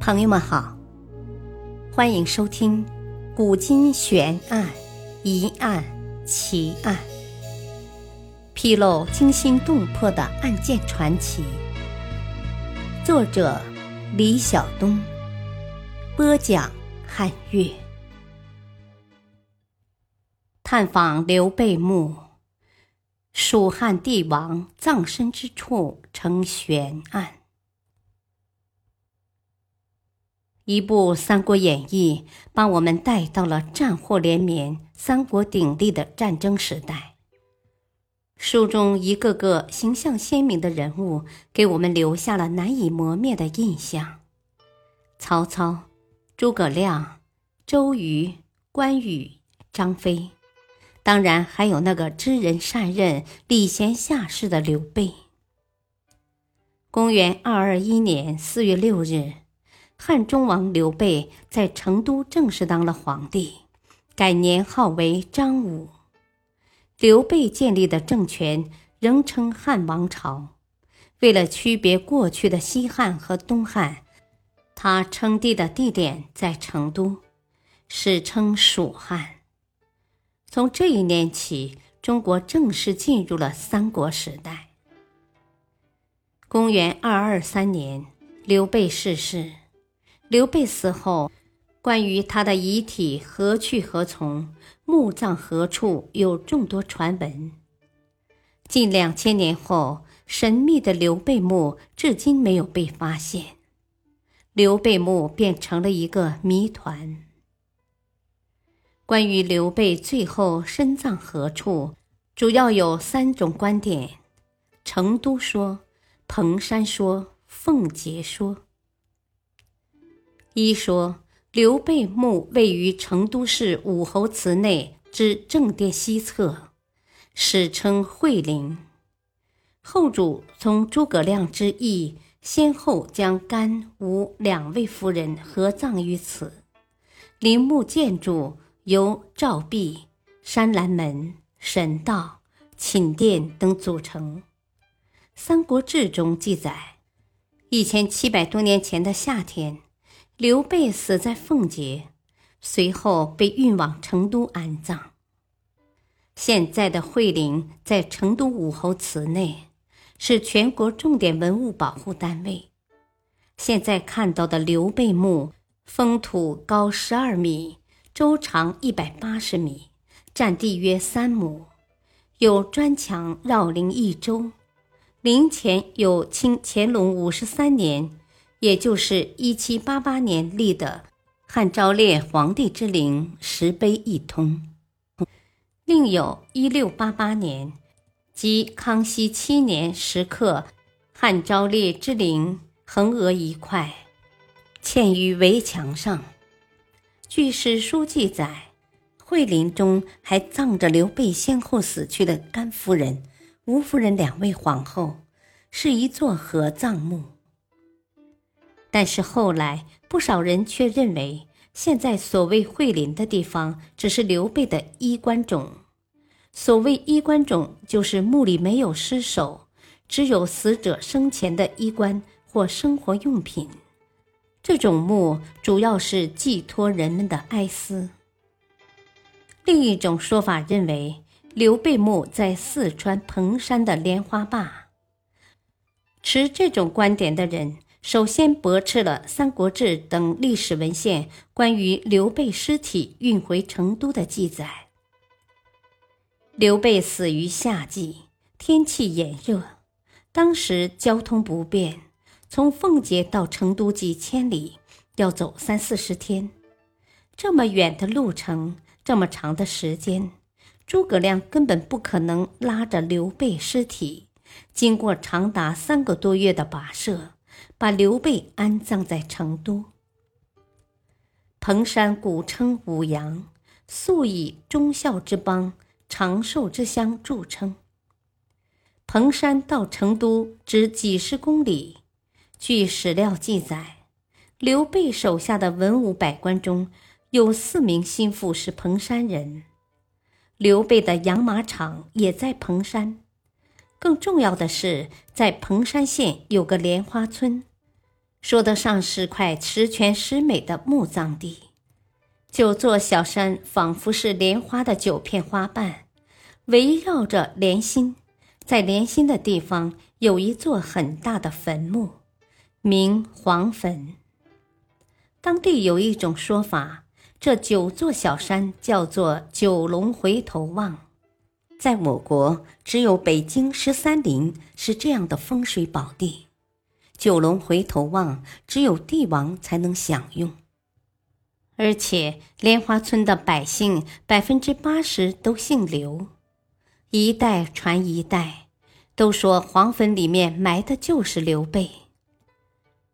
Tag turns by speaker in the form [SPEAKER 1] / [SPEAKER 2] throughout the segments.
[SPEAKER 1] 朋友们好，欢迎收听《古今悬案、疑案、奇案》，披露惊心动魄的案件传奇。作者：李晓东，播讲：汉月。探访刘备墓，蜀汉帝王葬身之处成悬案。一部《三国演义》把我们带到了战祸连绵、三国鼎立的战争时代。书中一个个形象鲜明的人物，给我们留下了难以磨灭的印象：曹操、诸葛亮、周瑜、关羽、张飞，当然还有那个知人善任、礼贤下士的刘备。公元二二一年四月六日。汉中王刘备在成都正式当了皇帝，改年号为张武。刘备建立的政权仍称汉王朝。为了区别过去的西汉和东汉，他称帝的地点在成都，史称蜀汉。从这一年起，中国正式进入了三国时代。公元二二三年，刘备逝世。刘备死后，关于他的遗体何去何从、墓葬何处，有众多传闻。近两千年后，神秘的刘备墓至今没有被发现，刘备墓变成了一个谜团。关于刘备最后身葬何处，主要有三种观点：成都说、彭山说、奉节说。一说刘备墓位于成都市武侯祠内之正殿西侧，史称惠陵。后主从诸葛亮之意，先后将甘、吴两位夫人合葬于此。陵墓建筑由照壁、山栏门、神道、寝殿等组成。《三国志》中记载，一千七百多年前的夏天。刘备死在奉节，随后被运往成都安葬。现在的惠陵在成都武侯祠内，是全国重点文物保护单位。现在看到的刘备墓，封土高十二米，周长一百八十米，占地约三亩，有砖墙绕陵一周，陵前有清乾隆五十三年。也就是一七八八年立的汉昭烈皇帝之陵石碑一通，另有一六八八年即康熙七年石刻汉昭烈之陵横额一块，嵌于围墙上。据史书记载，惠陵中还葬着刘备先后死去的甘夫人、吴夫人两位皇后，是一座合葬墓。但是后来，不少人却认为，现在所谓惠陵的地方，只是刘备的衣冠冢。所谓衣冠冢，就是墓里没有尸首，只有死者生前的衣冠或生活用品。这种墓主要是寄托人们的哀思。另一种说法认为，刘备墓在四川彭山的莲花坝。持这种观点的人。首先驳斥了《三国志》等历史文献关于刘备尸体运回成都的记载。刘备死于夏季，天气炎热，当时交通不便，从奉节到成都几千里，要走三四十天。这么远的路程，这么长的时间，诸葛亮根本不可能拉着刘备尸体，经过长达三个多月的跋涉。把刘备安葬在成都。彭山古称武阳，素以忠孝之邦、长寿之乡著称。彭山到成都只几十公里。据史料记载，刘备手下的文武百官中有四名心腹是彭山人。刘备的养马场也在彭山。更重要的是，在彭山县有个莲花村，说得上是块十全十美的墓葬地。九座小山仿佛是莲花的九片花瓣，围绕着莲心。在莲心的地方有一座很大的坟墓，名黄坟。当地有一种说法，这九座小山叫做九龙回头望。在我国，只有北京十三陵是这样的风水宝地。九龙回头望，只有帝王才能享用。而且莲花村的百姓百分之八十都姓刘，一代传一代，都说黄坟里面埋的就是刘备。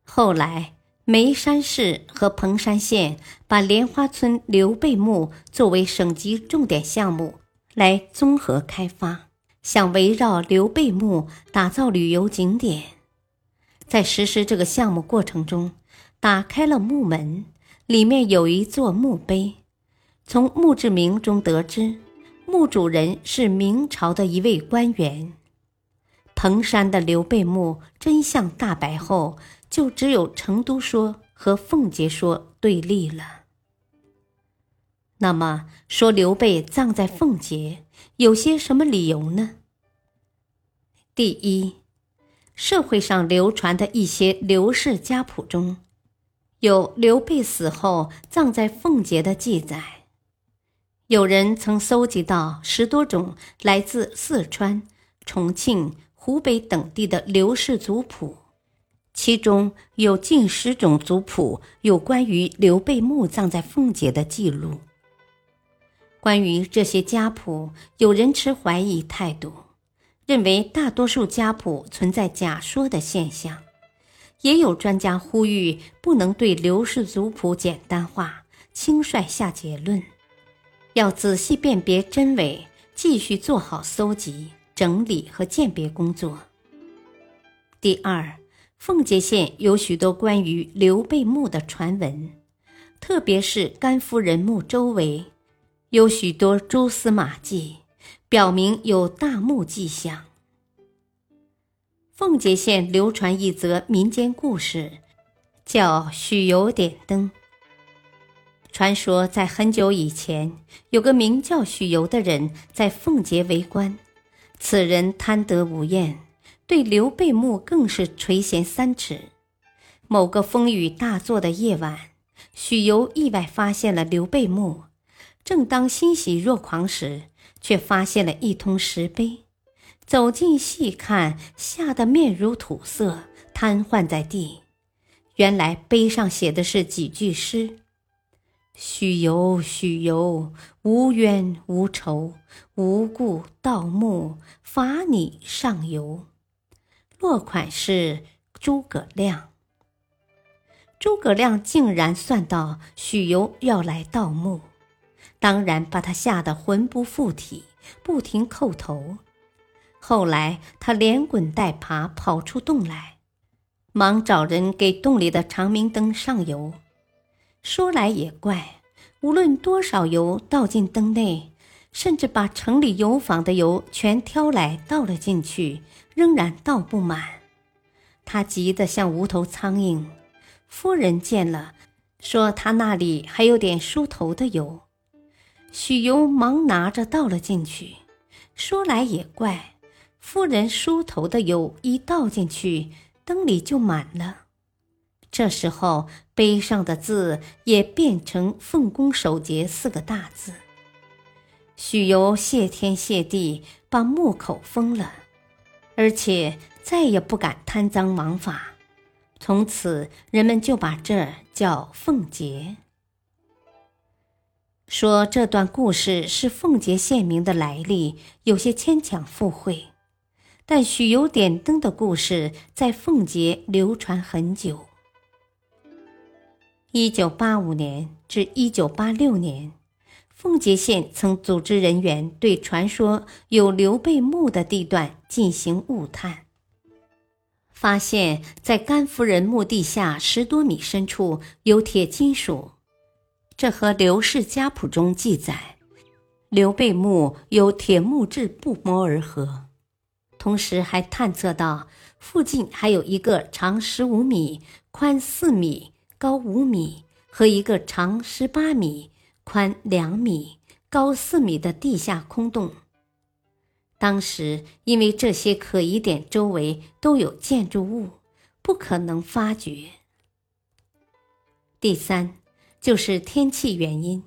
[SPEAKER 1] 后来眉山市和彭山县把莲花村刘备墓作为省级重点项目来综合开发，想围绕刘备墓打造旅游景点。在实施这个项目过程中，打开了墓门。里面有一座墓碑，从墓志铭中得知，墓主人是明朝的一位官员。彭山的刘备墓真相大白后，就只有成都说和奉节说对立了。那么说刘备葬在奉节，有些什么理由呢？第一，社会上流传的一些刘氏家谱中。有刘备死后葬在奉节的记载，有人曾搜集到十多种来自四川、重庆、湖北等地的刘氏族谱，其中有近十种族谱有关于刘备墓葬在奉节的记录。关于这些家谱，有人持怀疑态度，认为大多数家谱存在假说的现象。也有专家呼吁，不能对刘氏族谱简单化、轻率下结论，要仔细辨别真伪，继续做好搜集、整理和鉴别工作。第二，奉节县有许多关于刘备墓的传闻，特别是甘夫人墓周围，有许多蛛丝马迹，表明有大墓迹象。奉节县流传一则民间故事，叫许由点灯。传说在很久以前，有个名叫许由的人在奉节为官。此人贪得无厌，对刘备墓更是垂涎三尺。某个风雨大作的夜晚，许由意外发现了刘备墓，正当欣喜若狂时，却发现了一通石碑。走近细看，吓得面如土色，瘫痪在地。原来碑上写的是几句诗：“许由，许由，无冤无仇，无故盗墓，罚你上游。”落款是诸葛亮。诸葛亮竟然算到许由要来盗墓，当然把他吓得魂不附体，不停叩头。后来，他连滚带爬跑出洞来，忙找人给洞里的长明灯上油。说来也怪，无论多少油倒进灯内，甚至把城里油坊的油全挑来倒了进去，仍然倒不满。他急得像无头苍蝇。夫人见了，说他那里还有点梳头的油。许由忙拿着倒了进去。说来也怪。夫人梳头的油一倒进去，灯里就满了。这时候碑上的字也变成“奉公守节”四个大字。许由谢天谢地，把墓口封了，而且再也不敢贪赃枉法。从此，人们就把这叫奉节。说这段故事是奉节县名的来历，有些牵强附会。但许由点灯的故事在奉节流传很久。一九八五年至一九八六年，奉节县曾组织人员对传说有刘备墓的地段进行物探，发现，在甘夫人墓地下十多米深处有铁金属，这和刘氏家谱中记载刘备墓有铁木质不谋而合。同时还探测到附近还有一个长十五米、宽四米、高五米和一个长十八米、宽两米、高四米的地下空洞。当时因为这些可疑点周围都有建筑物，不可能发掘。第三，就是天气原因，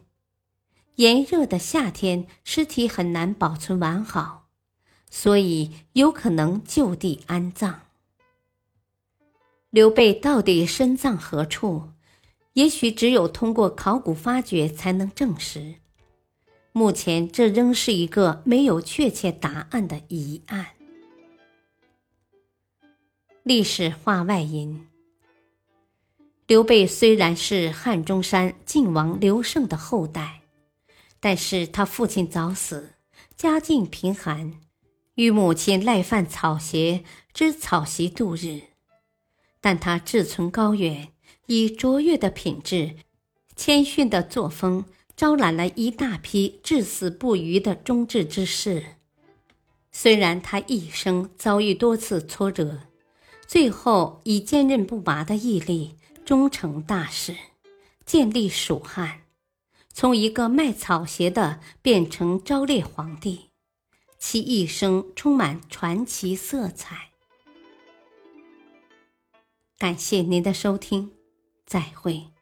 [SPEAKER 1] 炎热的夏天，尸体很难保存完好。所以有可能就地安葬。刘备到底身葬何处？也许只有通过考古发掘才能证实。目前这仍是一个没有确切答案的疑案。历史话外音：刘备虽然是汉中山靖王刘胜的后代，但是他父亲早死，家境贫寒。与母亲赖饭草鞋，织草席度日，但他志存高远，以卓越的品质、谦逊的作风，招揽了一大批至死不渝的忠志之士。虽然他一生遭遇多次挫折，最后以坚韧不拔的毅力，终成大事，建立蜀汉，从一个卖草鞋的变成昭烈皇帝。其一生充满传奇色彩。感谢您的收听，再会。